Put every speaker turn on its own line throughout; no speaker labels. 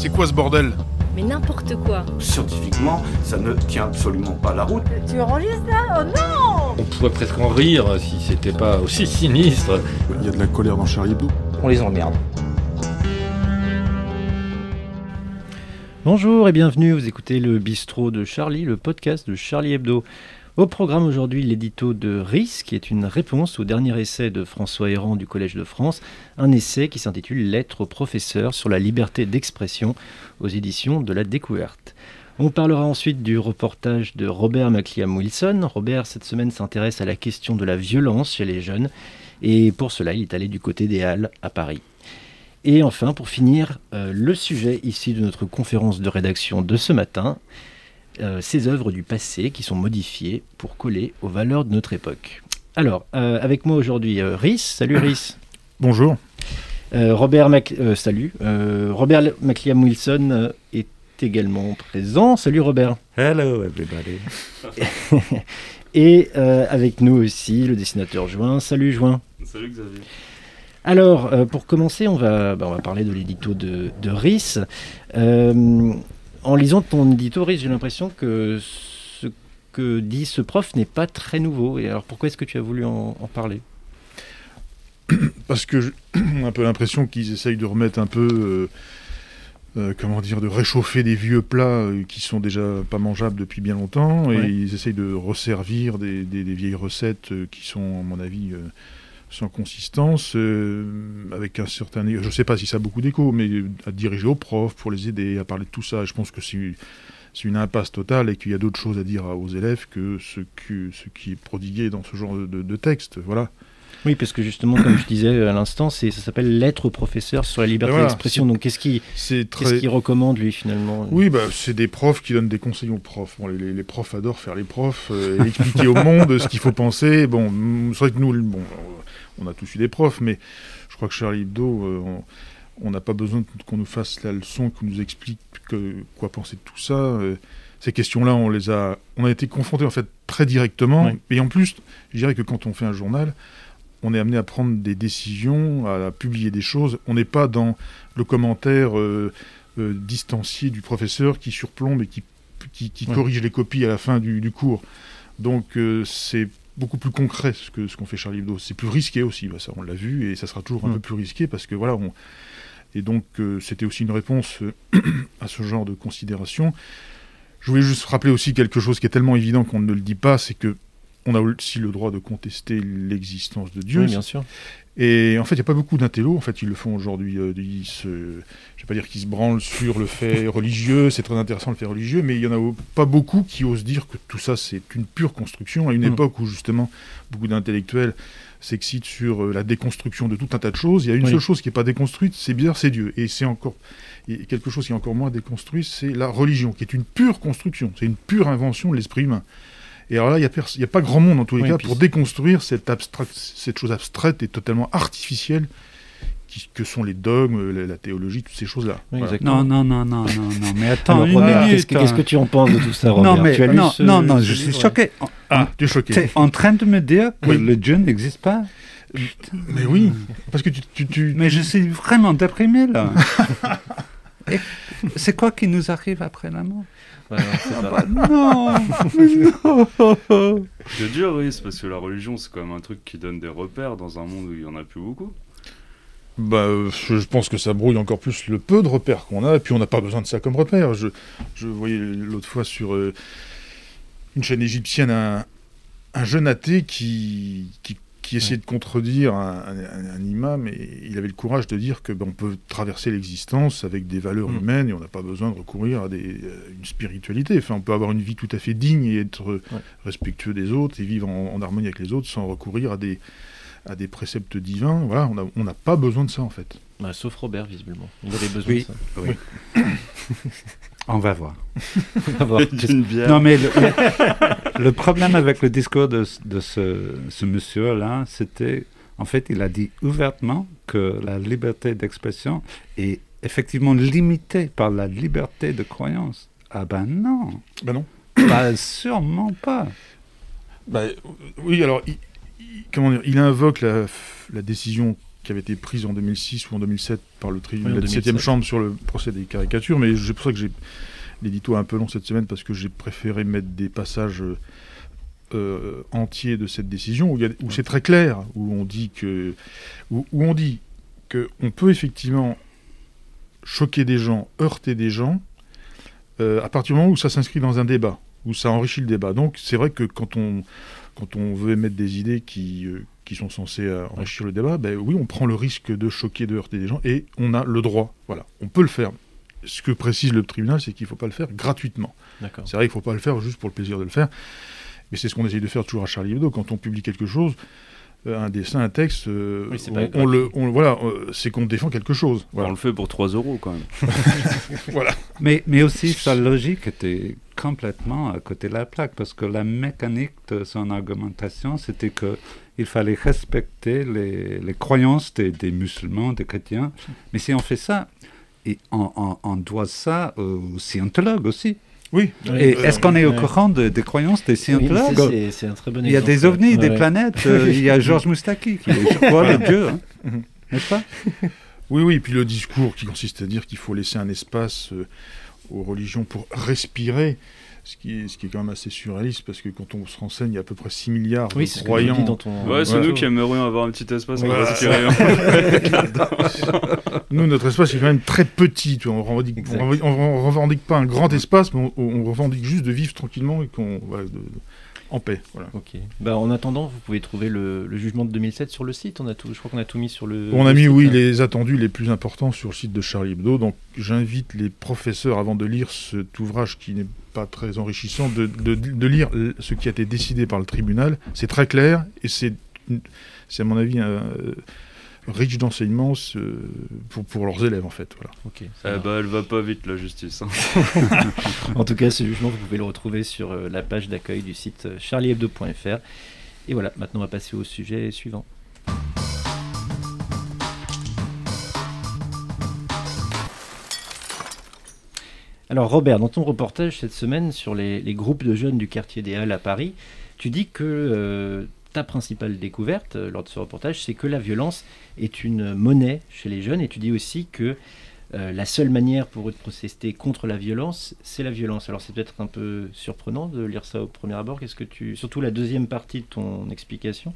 C'est quoi ce bordel
Mais n'importe quoi.
Scientifiquement, ça ne tient absolument pas la route.
Tu enregistres là Oh non
On pourrait presque en rire si c'était pas aussi sinistre.
Il y a de la colère dans Charlie Hebdo.
On les emmerde.
Bonjour et bienvenue, vous écoutez le bistrot de Charlie, le podcast de Charlie Hebdo. Au programme aujourd'hui, l'édito de RIS, qui est une réponse au dernier essai de François Héran du Collège de France, un essai qui s'intitule Lettre au professeur sur la liberté d'expression aux éditions de la découverte. On parlera ensuite du reportage de Robert McLiam Wilson. Robert, cette semaine, s'intéresse à la question de la violence chez les jeunes, et pour cela, il est allé du côté des Halles à Paris. Et enfin, pour finir, euh, le sujet ici de notre conférence de rédaction de ce matin, euh, ces œuvres du passé qui sont modifiées pour coller aux valeurs de notre époque. Alors, euh, avec moi aujourd'hui, euh, Rhys. Salut Rhys.
Bonjour.
Euh, Robert Mac... euh, salut. Euh, Robert McLiam Wilson euh, est également présent. Salut Robert.
Hello everybody.
Et euh, avec nous aussi le dessinateur Juin. Salut Juin.
Salut Xavier.
Alors, euh, pour commencer, on va, bah, on va parler de l'édito de, de Rhys. Euh, en lisant ton édito, Rhys, j'ai l'impression que ce que dit ce prof n'est pas très nouveau. Et alors, pourquoi est-ce que tu as voulu en, en parler?
Parce que j'ai un peu l'impression qu'ils essayent de remettre un peu. euh, euh, comment dire, de réchauffer des vieux plats euh, qui sont déjà pas mangeables depuis bien longtemps, et
Ouais.
ils essayent de resservir des, des- des vieilles recettes qui sont, à mon avis, sans consistance, euh, avec un certain... Je ne sais pas si ça a beaucoup d'écho, mais euh, à diriger aux profs pour les aider à parler de tout ça. Je pense que c'est une impasse totale et qu'il y a d'autres choses à dire aux élèves que ce, que, ce qui est prodigué dans ce genre de, de- de texte. Voilà.
Oui, parce que justement, comme je disais à l'instant, ça s'appelle Lettre au professeur sur la liberté
voilà,
d'expression. Donc, qu'est-ce qu'il recommande, lui, finalement?
Oui, bah, c'est des profs qui donnent des conseils aux profs. Bon, les, profs adorent faire les profs, euh, et expliquer au monde ce qu'il faut penser. Bon, c'est vrai que nous, bon, on a tous eu des profs, mais je crois que Charlie Hebdo, euh, on- n'a pas besoin qu'on nous fasse la leçon, qu'on nous explique que- quoi penser de tout ça. Euh, ces questions-là, on les a, on a été confrontés en fait très directement.
Oui.
Et en plus, je dirais que quand on fait un journal, on est amené à prendre des décisions, à publier des choses. On n'est pas dans le commentaire euh, euh, distancié du professeur qui surplombe et qui, qui, qui
Ouais.
corrige les copies à la fin du, du cours. Donc euh, c'est beaucoup plus concret ce que ce qu'on fait Charlie Hebdo. C'est plus risqué aussi, bah, ça on l'a vu, et ça sera toujours un
Mm.
peu plus risqué parce que voilà, on... et donc euh, c'était aussi une réponse euh, à ce genre de considération. Je voulais juste rappeler aussi quelque chose qui est tellement évident qu'on ne le dit pas, c'est que on a aussi le droit de contester l'existence de Dieu.
Oui, bien sûr.
Et en fait, il n'y a pas beaucoup d'intellos, en fait, ils le font aujourd'hui. euh, ils se, je ne vais pas dire qu'ils se branlent sur le fait religieux, c'est très intéressant le fait religieux, mais il n'y en a pas beaucoup qui osent dire que tout ça, c'est une pure construction, à une
Mm.
époque où justement beaucoup d'intellectuels s'excitent sur euh, la déconstruction de tout un tas de choses. Il y a une
Oui.
seule chose qui n'est pas déconstruite, c'est bien, c'est Dieu. Et c'est encore et quelque chose qui est encore moins déconstruit, c'est la religion, qui est une pure construction, c'est une pure invention de l'esprit humain. Et alors là, il n'y a, pas grand monde, en tous les
Oui,
cas, pour déconstruire cette, abstract- cette chose abstraite et totalement artificielle qui- que sont les dogmes, la, la théologie, toutes ces choses-là.
Oui,
Voilà.
exactement.
Non, non, non, non, non, non, mais attends
Robert,
minute.
qu'est-ce que, qu'est-ce que tu en penses de tout ça, Robert
Non, mais
Tu as lu
non,
ce-
non, non, je suis choqué.
Ah, tu es choqué.
Tu es en train de me dire que
Oui.
le Dieu n'existe pas
Mais oui, parce que tu... tu, tu-
Mais je suis vraiment déprimé là. Et C'est quoi qui nous arrive après la mort?
Ouais, non, c'est
Ah
pas-
bah, Non, non.
C'est dur, oui, c'est parce que la religion, c'est quand même un truc qui donne des repères dans un monde où il y en a plus beaucoup.
Bah, euh, je je pense que ça brouille encore plus le peu de repères qu'on a, et puis on n'a pas besoin de ça comme repère. Je, je voyais l'autre fois sur euh, une chaîne égyptienne un, un jeune athée qui, qui, qui essayait de contredire un, un- un imam, et il avait le courage de dire que ben, on peut traverser l'existence avec des valeurs
Mm.
humaines, et on n'a pas besoin de recourir à des, euh, une spiritualité. Enfin, on peut avoir une vie tout à fait digne et être euh, respectueux des autres, et vivre en, en harmonie avec les autres sans recourir à des, à des préceptes divins. Voilà, on n'a on n'a pas besoin de ça en fait.
Bah, sauf Robert, visiblement. Il avait besoin
Oui.
de ça.
Oui. On va voir.
On va voir.
Bière.
Non, mais le, le- le problème avec le discours de, de ce, ce monsieur-là, c'était, en fait, il a dit ouvertement que la liberté d'expression est effectivement limitée par la liberté de croyance. Ah ben non,
Ben non.
bah, sûrement pas.
Bah, euh, oui, alors, il, il- comment dire, il invoque la, la décision qui avait été prise en 2006 ou en 2007 par le tribunal de
2007.
7e chambre sur le procès des caricatures, mais c'est pour ça que j'ai l'édito un peu long cette semaine parce que j'ai préféré mettre des passages euh, euh, entiers de cette décision où, c'est très clair, où on dit que où, où on dit que on peut effectivement choquer des gens, heurter des gens, euh, à partir du moment où ça s'inscrit dans un débat, où ça enrichit le débat. Donc c'est vrai que quand on quand on veut émettre des idées qui, euh, qui sont censées euh, enrichir le débat, ben oui, on prend le risque de choquer, de heurter des gens, et on a le droit. Voilà, on peut le faire. Ce que précise le tribunal, c'est qu'il ne faut pas le faire gratuitement. C'est vrai qu'il ne faut pas le faire juste pour le plaisir de le faire, mais c'est ce qu'on essaye de faire toujours à Charlie Hebdo. Quand on publie quelque chose, un dessin, un texte, euh,
Oui,
on, le, on- voilà, euh, c'est qu'on défend quelque chose.
On le fait pour 3 euros quand même.
voilà.
Mais, mais aussi, sa logique était complètement à côté de la plaque, parce que la mécanique de son argumentation, c'était que il fallait respecter les, les croyances des, des musulmans, des chrétiens. Mais si on fait ça, et on, on- on doit ça aux scientologues aussi.
Oui.
Et est-ce qu'on est au courant de- des croyances des scientologues
c'est- un très bon
Il y a
exemple.
des ovnis,
Ouais,
des planètes. euh, il y a Georges Moustaki, qui est, je crois, le dieu. hein. N'est-ce pas?
Oui, oui, et puis le discours qui consiste à dire qu'il faut laisser un espace euh, aux religions pour respirer, ce qui, est, ce qui est quand même assez surréaliste, parce que quand on se renseigne, il y a à peu près 6 milliards
Oui,
de
ce que
croyants.
dis dans ton.
Ouais, c'est
Ouais.
nous qui aimerions avoir un petit espace pour respirer.
Nous, notre espace est quand même très petit. tu vois, on revendique, on revendique, pas un grand espace, mais on, on revendique juste de vivre tranquillement et qu'on, de- en paix. Voilà.
Ok. Bah, en attendant, vous pouvez trouver le, le jugement de 2007 sur le site. On a tout, je crois qu'on a tout mis sur le.
On a
le
mis,
site,
oui,
hein.
les attendus les plus importants sur le site de Charlie Hebdo. Donc, j'invite les professeurs, avant de lire cet ouvrage qui n'est pas très enrichissant, de, de- de lire ce qui a été décidé par le tribunal. C'est très clair et c'est, c'est à mon avis, un, euh, riche d'enseignements pour, pour leurs élèves, en fait. Voilà.
Ok. ça
Eh
marche.
bah, elle va pas vite la justice. hein.
En tout cas, ce jugement, vous pouvez le retrouver sur euh, la page d'accueil du site euh, charliehebdo.fr. Et voilà, maintenant on va passer au sujet suivant. Alors Robert, dans ton reportage cette semaine sur les, les groupes de jeunes du quartier des Halles à Paris, tu dis que euh, ta principale découverte euh, lors de ce reportage, c'est que la violence est une monnaie chez les jeunes et tu dis aussi que euh, la seule manière pour eux de protester contre la violence, c'est la violence. Alors c'est peut-être un peu surprenant de lire ça au premier abord. Qu'est-ce que tu, surtout la deuxième partie de ton explication,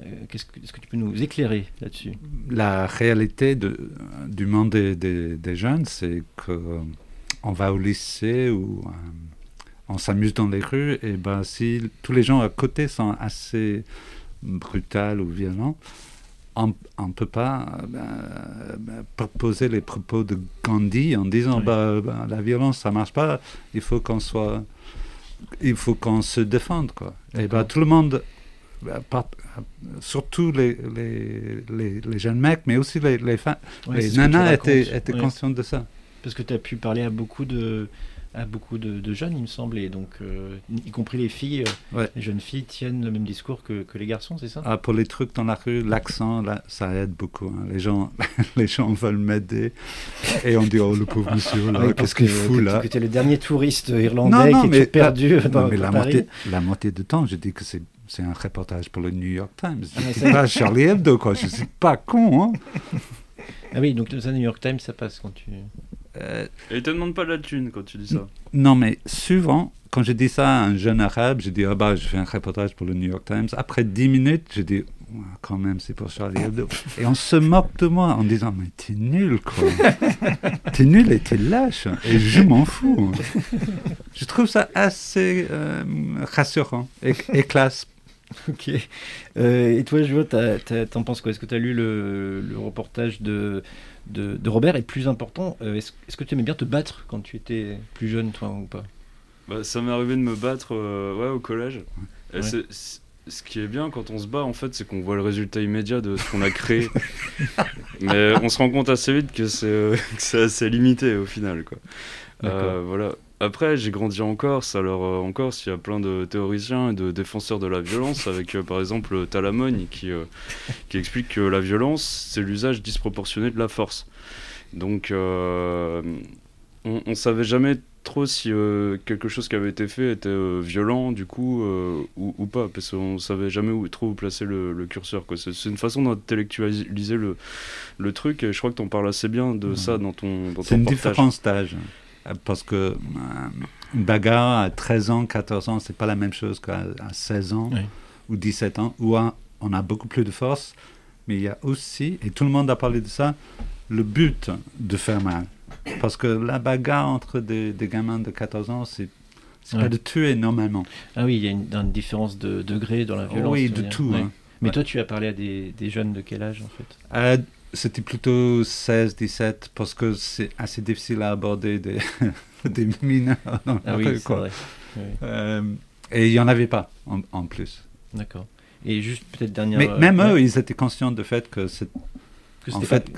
euh, qu'est-ce que, est-ce que tu peux nous éclairer là-dessus?
La réalité du monde des jeunes, c'est que on va au lycée ou euh, on s'amuse dans les rues, et ben si tous les gens à côté sont assez brutals ou violents, on ne peut pas euh, ben, ben, proposer les propos de Gandhi en disant
Oui.
bah, ben, la violence ça marche pas, il faut qu'on soit, il faut qu'on se défende quoi. Et ben tout le monde, pas- surtout les, les, les, les jeunes mecs, mais aussi les, les,
c'est
les nanas étaient, étaient conscientes de ça.
Parce que tu as pu parler à beaucoup de, à beaucoup de, de jeunes, il me semble, et donc, euh, y compris les filles, euh,
Ouais.
les jeunes filles tiennent le même discours que, que les garçons, c'est ça?
Ah, pour les trucs dans la rue, l'accent, là, ça aide beaucoup. hein. Les, gens, les gens veulent m'aider. Et on dit, oh, le pauvre monsieur, là,
parce
qu'est-ce qu'il fout, là?
Que tu es le dernier touriste irlandais
Non, non,
qui est perdu
la-
dans
non, mais la
Paris.
moitié, la moitié du temps, je dis que c'est c'est un reportage pour le New York Times.
Ah,
C'est pas Charlie Hebdo, quoi. Je suis pas con, hein.
Ah oui, donc ça, New York Times, ça passe quand tu...
Euh,
Et il te demande pas de la thune quand tu dis ça.
non, mais souvent, quand je dis ça à un jeune arabe, je dis, ah bah, je fais un reportage pour le New York Times. Après 10 minutes, je dis, Ouais, quand même, c'est pour Charlie Hebdo. Et on se moque de moi en disant, mais t'es nul, quoi. t'es nul et t'es lâche. Et je m'en fous. Je trouve ça assez euh, rassurant et, et classe.
Ok. Euh, et toi, Jo, t'as- t'as- t'en penses quoi? Est-ce que tu as lu le, le reportage de, de, de Robert Et plus important, euh, est-ce est-ce que tu aimais bien te battre quand tu étais plus jeune, toi, ou pas?
Bah, ça m'est arrivé de me battre euh, ouais, au collège. Ce qui est bien quand on se bat, en fait, c'est qu'on voit le résultat immédiat de ce qu'on a créé. Mais on se rend compte assez vite que c'est euh, assez limité au final. Quoi. Euh, voilà. Après, j'ai grandi en Corse. Alors, euh, en Corse, il y a plein de théoriciens et de défenseurs de la violence, avec euh, par exemple Talamogne qui, euh, qui explique que la violence, c'est l'usage disproportionné de la force. Donc, euh, on, on savait jamais trop si euh, quelque chose qui avait été fait était euh, violent, du coup, euh, ou, ou pas, parce qu'on savait jamais où, trop où placer le, le curseur. C'est c'est une façon d'intellectualiser le, le truc, et je crois que tu en parles assez bien de ça dans ton, dans
C'est
ton
une
partage.
différence d'âge. Euh, Parce que euh, une bagarre à 13 ans, 14 ans, c'est pas la même chose qu'à à 16 ans
Oui.
ou 17 ans, où on a beaucoup plus de force. Mais il y a aussi, et tout le monde a parlé de ça, le but de faire mal. Parce que la bagarre entre des, des gamins de 14 ans, c'est
Ouais.
pas de tuer normalement.
Ah oui, il y a une, une différence de degré dans la violence.
oui, de
dire.
tout.
Ouais.
hein.
Mais
Ouais.
toi, tu as parlé à des, des jeunes de quel âge en fait?
Euh, C'était plutôt 16, 17, parce que c'est assez difficile à aborder des, des mineurs dans
Ah oui,
rue,
c'est
quoi.
vrai. Oui,
Euh, et il n'y en avait pas en, en plus.
D'accord. Et juste peut-être dernière.
Mais
euh,
même
ouais,
eux, ils étaient conscients du fait que c'est en fait,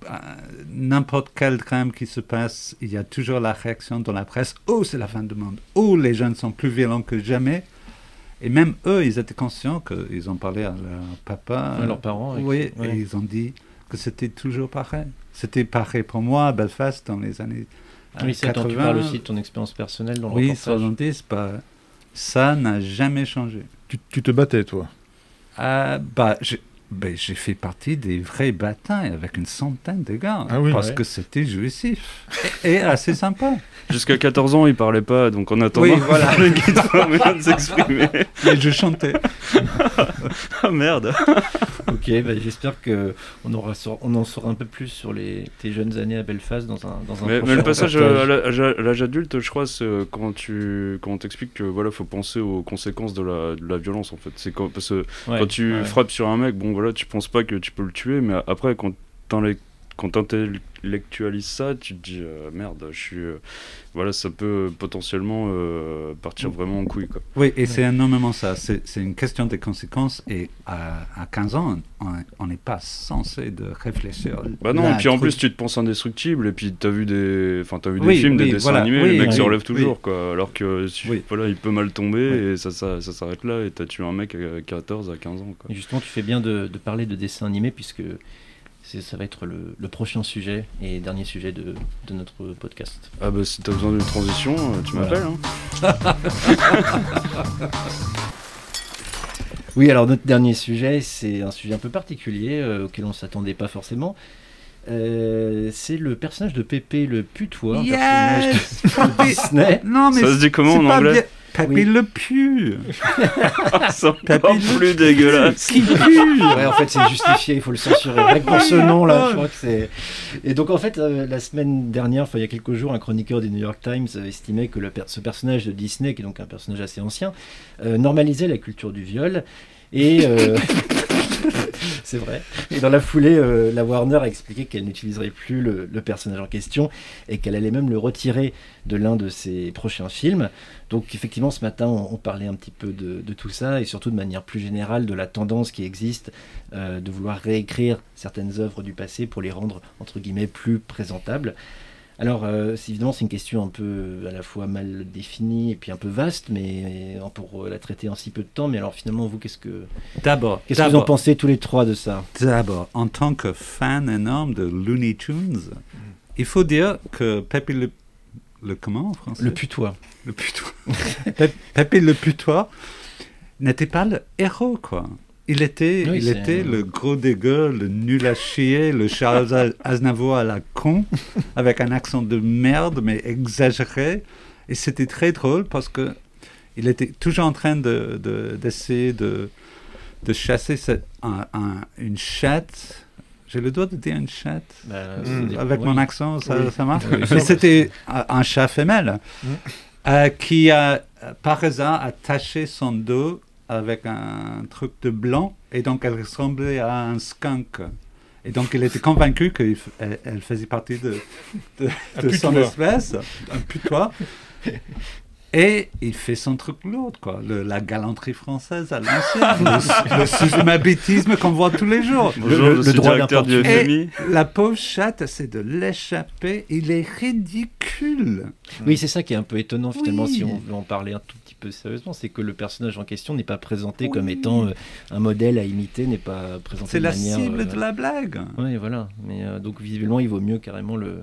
pas-
euh, n'importe quel drame qui se passe, il y a toujours la réaction dans la presse Oh, c'est la fin du monde. Oh, les jeunes sont plus violents que jamais. Et même eux, ils étaient conscients qu'ils ont parlé à leur papa.
à leurs parents. et-
Oui,
ouais.
et ils ont dit que c'était toujours pareil. C'était pareil pour moi à Belfast dans les années euh,
Oui, c'est
80.
quand tu parles aussi de ton expérience personnelle dans le
Oui,
reportage.
70, bah, ça n'a jamais changé.
Tu, tu te battais, toi?
Ah, bah, j'ai ben, j'ai fait partie des vraies batailles avec une centaine de gars.
Ah oui,
parce
ouais.
que c'était jouissif et, et assez sympa.
Jusqu'à 14 ans, il parlait pas, donc en attendant,
Oui, voilà.
le de s'exprimer.
Et je chantais.
Ah merde
Ok, bah, j'espère que on aura saur- on en saura un peu plus sur les tes jeunes années à Belfast dans un dans un
mais, mais le passage
reportage.
à l'âge adulte, je crois, c'est euh, quand tu quand on t'explique que voilà, faut penser aux conséquences de la, de la violence en fait. C'est quand parce que
Ouais,
quand tu
ouais.
frappes sur un mec, bon voilà, tu penses pas que tu peux le tuer, mais après quand t'enlè- quand t'intellectualises ça, tu te dis euh, merde, je suis euh, voilà, ça peut potentiellement euh, partir vraiment en couille quoi.
Oui, et c'est énormément ça. C'est c'est une question des conséquences. Et à, à 15 ans, on- on n'est pas censé de réfléchir.
Bah non, et puis en
truc.
plus tu te penses indestructible et puis t'as vu des, enfin t'as vu des
Oui,
films, des dessins
voilà,
animés,
oui,
le mec se relève
oui.
toujours quoi. Alors que si-
Oui.
voilà, il peut mal tomber
Oui.
et ça, ça, ça s'arrête là et t'as tué un mec à 14 à 15 ans quoi.
Et justement, tu fais bien de, de parler de dessin animé puisque ça va être le, le prochain sujet et dernier sujet de, de notre podcast.
Ah bah si t'as besoin d'une transition, euh, tu
Voilà.
m'appelles. Hein.
Oui, alors notre dernier sujet, c'est un sujet un peu particulier euh, auquel on ne s'attendait pas forcément. Euh, c'est le personnage de Pépé le putois, un
Yes
personnage de Disney.
Non, mais
Ça se dit comment en anglais
bien. Papy
Oui.
le pu.
C'est encore plus dégueulasse.
Qui pue
Ouais, en fait, c'est justifié, il faut le censurer. Rien que pour ce nom-là, je crois que c'est. Et donc, en fait, euh, la semaine dernière, enfin, il y a quelques jours, un chroniqueur du New York Times euh, estimait que le per- ce personnage de Disney, qui est donc un personnage assez ancien, euh, normalisait la culture du viol. Et. euh, c'est vrai. Et dans la foulée, euh, la Warner a expliqué qu'elle n'utiliserait plus le, personnage en question et qu'elle allait même le retirer de l'un de ses prochains films. Donc effectivement, ce matin, on, parlait un petit peu de, de tout ça et surtout de manière plus générale de la tendance qui existe euh, de vouloir réécrire certaines œuvres du passé pour les rendre, entre guillemets, plus présentables. Alors, euh, c'est- évidemment, c'est une question un peu à la fois mal définie et puis un peu vaste, mais euh, pour euh, la traiter en si peu de temps. Mais alors, finalement, vous, qu'est-ce que,
D'abord,
qu'est-ce que vous en pensez tous les trois de ça?
D'abord, en tant que fan énorme de Looney Tunes, il faut dire que Papy le... Le comment en français?
Le putois.
Le putois. Le putois n'était pas le héros, quoi. Il était,
Oui,
il était le gros dégueu, le nul à chier, le Charles Aznavour à la con, avec un accent de merde, mais exagéré. Et c'était très drôle parce que il était toujours en train de, de- d'essayer de, de chasser cette- un- un- une chatte. J'ai le droit de dire une chatte
Bah,
Mm.
avec mon accent, ça,
Oui.
ça marche
Oui,
c'était un, chat femelle
Mm.
euh, qui a, par hasard, attaché son dos avec un truc de blanc et donc elle ressemblait à un skunk. Et donc il était convaincu qu'elle elle faisait partie de, de,
Un
de son espèce, un putois. Et il fait son truc l'autre, quoi. Le- la galanterie française à l'ancienne, le, le qu'on voit tous les jours.
Bonjour,
le-
je
le
suis
droit
directeur du. FMI.
La pauvre chatte essaie de l'échapper. Il est ridicule.
Oui, c'est ça qui est un peu étonnant finalement,
Oui.
si on veut en parler un tout petit peu sérieusement, c'est que le personnage en question n'est pas présenté
Oui.
comme étant euh, un modèle à imiter, n'est pas présenté
C'est la
manière.
cible
euh,
de la blague.
Oui, voilà. Mais euh, donc visiblement, il vaut mieux carrément le.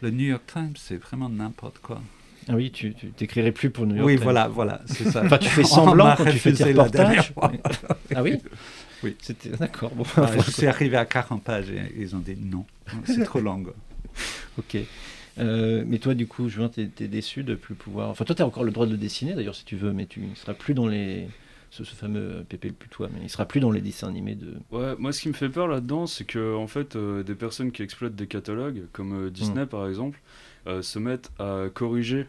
Le New York Times, c'est vraiment n'importe quoi.
Ah oui, tu t'écrirais plus pour New York
Oui,
Times.
voilà, voilà, c'est ça.
Enfin, tu fais semblant quand tu fais tes reportages. Ah oui
Oui.
C'était d'accord. Bon,
Ah, je suis arrivé à 40 pages et ils ont dit non, c'est trop long.
ok. Euh, mais toi, du coup, Julien, t'es es déçu de plus pouvoir. Enfin, toi, t'as encore le droit de le dessiner, d'ailleurs, si tu veux, mais tu ne seras plus dans les. Ce, ce fameux Pépé le putois, mais il sera plus dans les dessins animés de.
Ouais, moi ce qui me fait peur là-dedans, c'est que en fait, euh, des personnes qui exploitent des catalogues, comme euh, Disney par exemple, euh, se mettent à corriger.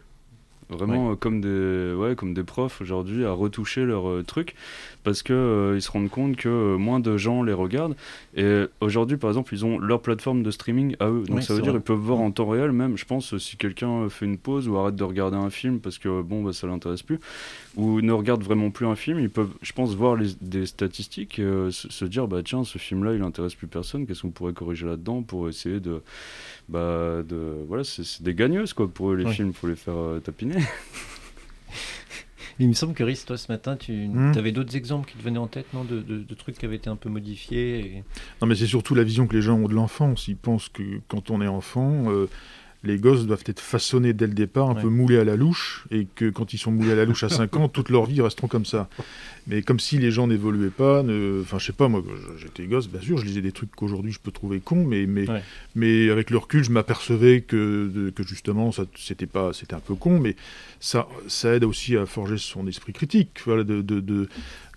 Vraiment euh, comme des ouais comme des profs aujourd'hui à retoucher leurs euh, trucs parce que euh, se rendent compte que euh, moins de gens les regardent et aujourd'hui par exemple ils ont leur plateforme de streaming à eux donc
Oui,
ça veut dire
vrai.
ils peuvent voir en temps réel même je pense si quelqu'un euh, fait une pause ou arrête de regarder un film parce que bon bah ça l'intéresse plus ou ne regarde vraiment plus un film, ils peuvent, je pense, voir les, des statistiques et euh, se, se dire bah tiens, ce film-là, il intéresse plus personne. Qu'est-ce qu'on pourrait corriger là-dedans pour essayer de, bah, de, voilà, c'est des gagneuses quoi pour eux les
Ouais.
films, faut les faire euh, tapiner.
Il me semble que Rhys, toi, ce matin, tu
Hmm.
avais d'autres exemples qui te venaient en tête, non de, de- de trucs qui avaient été un peu modifiés et-
Non, mais c'est surtout la vision que les gens ont de l'enfance. Ils pensent que quand on est enfant, euh, les gosses doivent être façonnés dès le départ, un
Ouais.
peu moulés à la louche, et que quand ils sont moulés à la louche à 5 ans, toute leur vie resteront comme ça. Mais comme si les gens n'évoluaient pas, ne... enfin je sais pas, moi j'étais gosse, bien sûr, je lisais des trucs qu'aujourd'hui je peux trouver cons, mais, mais,
Ouais.
mais avec le recul, je m'apercevais que, que justement, ça, c'était, pas, c'était un peu con, mais ça, ça aide aussi à forger son esprit critique. Voilà, de, de, de-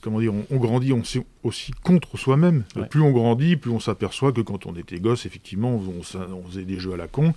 comment dire, on, on grandit on aussi contre soi-même.
Ouais.
Plus on grandit, plus on s'aperçoit que quand on était gosse, effectivement, on, on faisait des jeux à la con.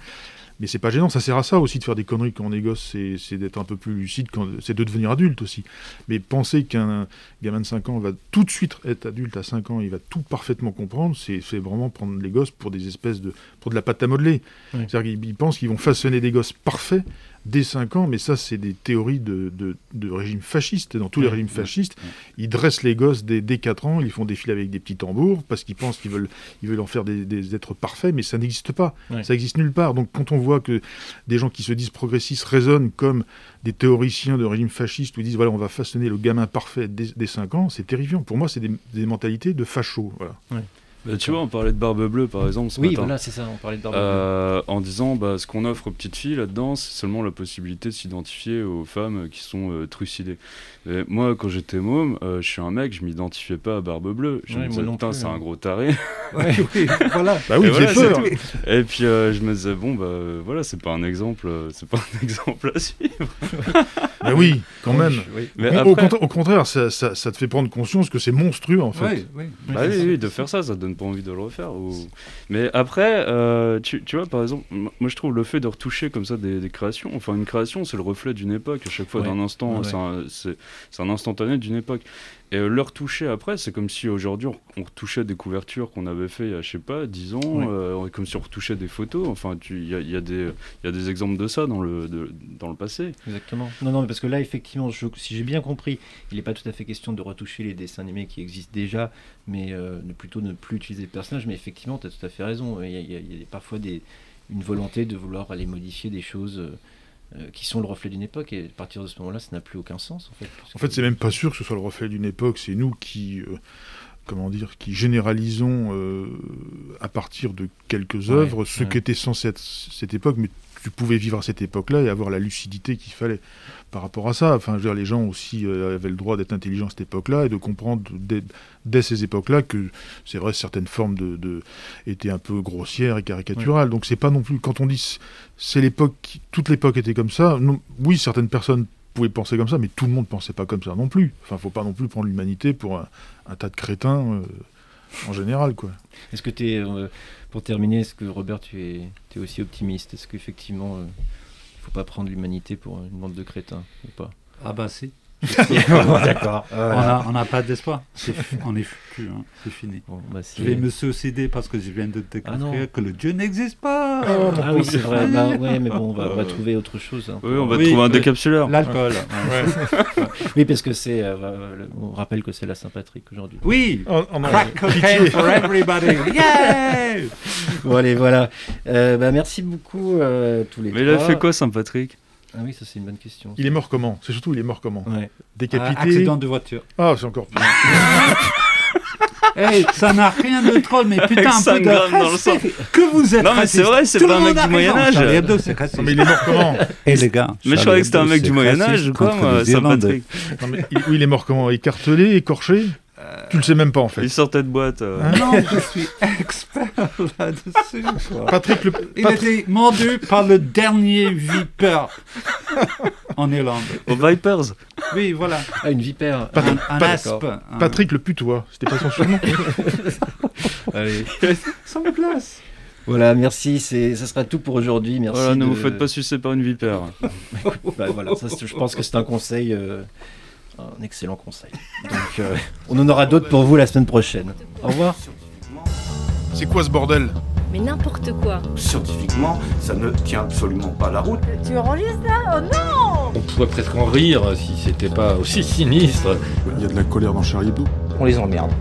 Mais c'est pas gênant, ça sert à ça aussi de faire des conneries quand on est gosse, c'est, d'être un peu plus lucide, c'est de devenir adulte aussi. Mais penser qu'un gamin de 5 ans va tout de suite être adulte à 5 ans, il va tout parfaitement comprendre, c'est, vraiment prendre les gosses pour des espèces de. pour de la pâte à modeler. C'est-à-dire qu'ils ils pensent qu'ils vont façonner des gosses parfaits dès 5 ans, mais ça, c'est des théories de, de, de régime fasciste. Dans tous les régimes
ouais,
fascistes, ils dressent les gosses dès, dès 4 ans, ils font défiler avec des petits tambours, parce qu'ils pensent qu'ils veulent, ils veulent en faire des, des êtres parfaits, mais ça n'existe pas. Ça existe nulle part. Donc quand on voit que des gens qui se disent progressistes raisonnent comme des théoriciens de régime fasciste, où ils disent voilà, on va façonner le gamin parfait dès, dès 5 ans, c'est terrifiant. Pour moi, c'est des, des mentalités de fachos. Voilà.
Bah, tu vois, on parlait de Barbe Bleue par exemple ce
Oui,
matin.
voilà, c'est ça, on parlait de Barbe Bleue.
Euh, en disant bah, ce qu'on offre aux petites filles là-dedans, c'est seulement la possibilité de s'identifier aux femmes qui sont euh, trucidées. Et moi, quand j'étais môme, euh, je suis un mec, je m'identifiais pas à Barbe Bleue. Je
Ouais,
me disais, putain, c'est
hein.
un gros taré.
oui, oui, voilà.
Bah oui,
Et
j'ai
voilà,
peur.
Et puis euh, je me disais, bon, bah voilà, c'est pas un exemple, euh, c'est pas un exemple à suivre.
Bah oui, quand même.
Oui.
Mais
Au- au,
après,
au contraire, ça, ça- ça te fait prendre conscience que c'est monstrueux en fait.
Oui, oui.
Bah oui, oui, de faire ça, ça donne pas envie de le refaire. ou- Mais après, euh, tu, tu vois, par exemple, moi je trouve le fait de retoucher comme ça des, des créations, enfin une création, c'est le reflet d'une époque, à chaque fois
Ouais.
d'un instant,
Ouais,
c'est un instantané d'une époque. Et euh, le retoucher après, c'est comme si aujourd'hui on, retouchait des couvertures qu'on avait fait il y a, je sais pas, 10 ans,
Ouais.
euh, comme si on retouchait des photos. Enfin, il y a, il y, a des- il y a des exemples de ça dans le, de- dans le passé.
Exactement. Non, non, mais parce que là, effectivement, je- si j'ai bien compris, il n'est pas tout à fait question de retoucher les dessins animés qui existent déjà, mais euh, de plutôt ne plus utiliser les personnages. Mais effectivement, tu as tout à fait raison. Il y a, il y parfois des, une volonté de vouloir aller modifier des choses euh, qui sont le reflet d'une époque, et à partir de ce moment-là, ça n'a plus aucun sens. En fait,
En fait, c'est même pas sûr que ce soit le reflet d'une époque. C'est nous qui, euh, comment dire, qui généralisons euh, à partir de quelques
Ouais,
œuvres ce
ouais.
qu'était censé être cette époque. Mais tu pouvais vivre à cette époque-là et avoir la lucidité qu'il fallait par rapport à ça. Enfin, je veux dire, les gens aussi euh, avaient le droit d'être intelligents à cette époque-là et de comprendre dès, dès ces époques-là que c'est vrai certaines formes de, de- étaient un peu grossières et caricaturales. Donc c'est pas non plus quand on dit c'est l'époque, toute l'époque était comme ça. Non, oui, certaines personnes pouvaient penser comme ça, mais tout le monde pensait pas comme ça non plus. Enfin, faut pas non plus prendre l'humanité pour un, un tas de crétins euh, en général, quoi.
Est-ce que tu es, pour terminer, est-ce que Robert, tu es, aussi optimiste? Est-ce qu'effectivement, euh, il faut pas prendre l'humanité pour une bande de crétins ou pas?
Ah bah si.
D'accord.
On a- On n'a pas d'espoir. On est foutu, hein. c'est fini.
Bon, bah,
Je vais me suicider parce que je viens de
Ah non.
découvrir que le Dieu n'existe pas.
Ah oui, c'est vrai. Bah, ouais, mais bon, on va, on va trouver autre chose. hein.
Oui, on va
Oui,
trouver un décapsuleur.
L'alcool.
Oui, parce que c'est. euh, euh, le- on rappelle que c'est la Saint-Patrick aujourd'hui.
Oui.
Oh, oh non,
Crack for everybody. Yeah
Bon, allez, voilà. Euh, bah, merci beaucoup euh, tous les
Mais il a
trois.
fait quoi, Saint-Patrick?
Ah oui, ça c'est une bonne question.
Il est mort comment? C'est surtout il est mort comment?
Ouais.
Décapité
Accident de voiture.
Ah, c'est encore pire.
Hey, ça n'a rien de drôle, mais putain, un peu
5
de
grammes dans le sang.
respect. Que vous êtes
Non, mais c'est vrai, c'est pas un mec du. Moyen-Âge.
C'est raciste.
Non, mais il est mort comment?
Et les gars,
Mais je croyais que c'était un mec du Moyen-Âge ou quoi, moi,
Irlandais.
Saint-Patrick.
Non, mais il- oui, il est mort comment? Écartelé, écorché? Tu le sais même pas en fait.
Il sortait de boîte. euh.
Hein
Non, je suis expert là-dessus.
Patrick le.
Il
Pat-
était mordu par le dernier Viper en Irlande.
Aux Vipers.
Oui, voilà.
Ah, une vipère.
Pat-
Un, un
Pat-
aspe. un-
Patrick le putois, c'était pas son surnom.
Allez.
Sans place.
Voilà, merci. C'est, ça sera tout pour aujourd'hui. Merci.
Voilà, ne
de-
vous faites pas sucer par une vipère.
Bah, voilà, ça, je pense que c'est un conseil, euh, un excellent conseil. Donc, euh, on en aura d'autres pour vous la semaine prochaine. Au revoir.
C'est quoi ce bordel?
Mais n'importe quoi.
Scientifiquement, ça ne tient absolument pas la route.
Tu enregistres là? Oh non
On pourrait presque en rire si c'était pas aussi sinistre.
Il y a de la colère dans Charlie Hebdo.
On les emmerde.